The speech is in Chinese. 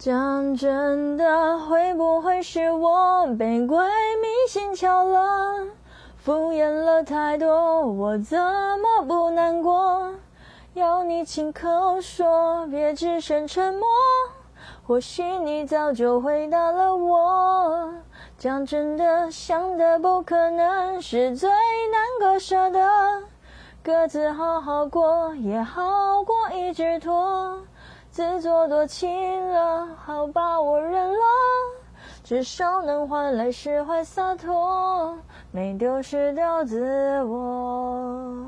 讲真的，会不会是我被鬼迷心窍了？敷衍了太多，我怎么不难过？要你亲口说，别只剩沉默。或许你早就回答了我。讲真的，想的不可能是最难割舍的。各自好好过，也好过一直拖。自作多情了，好吧，我认了，至少能换来释怀洒脱，没丢失掉自我。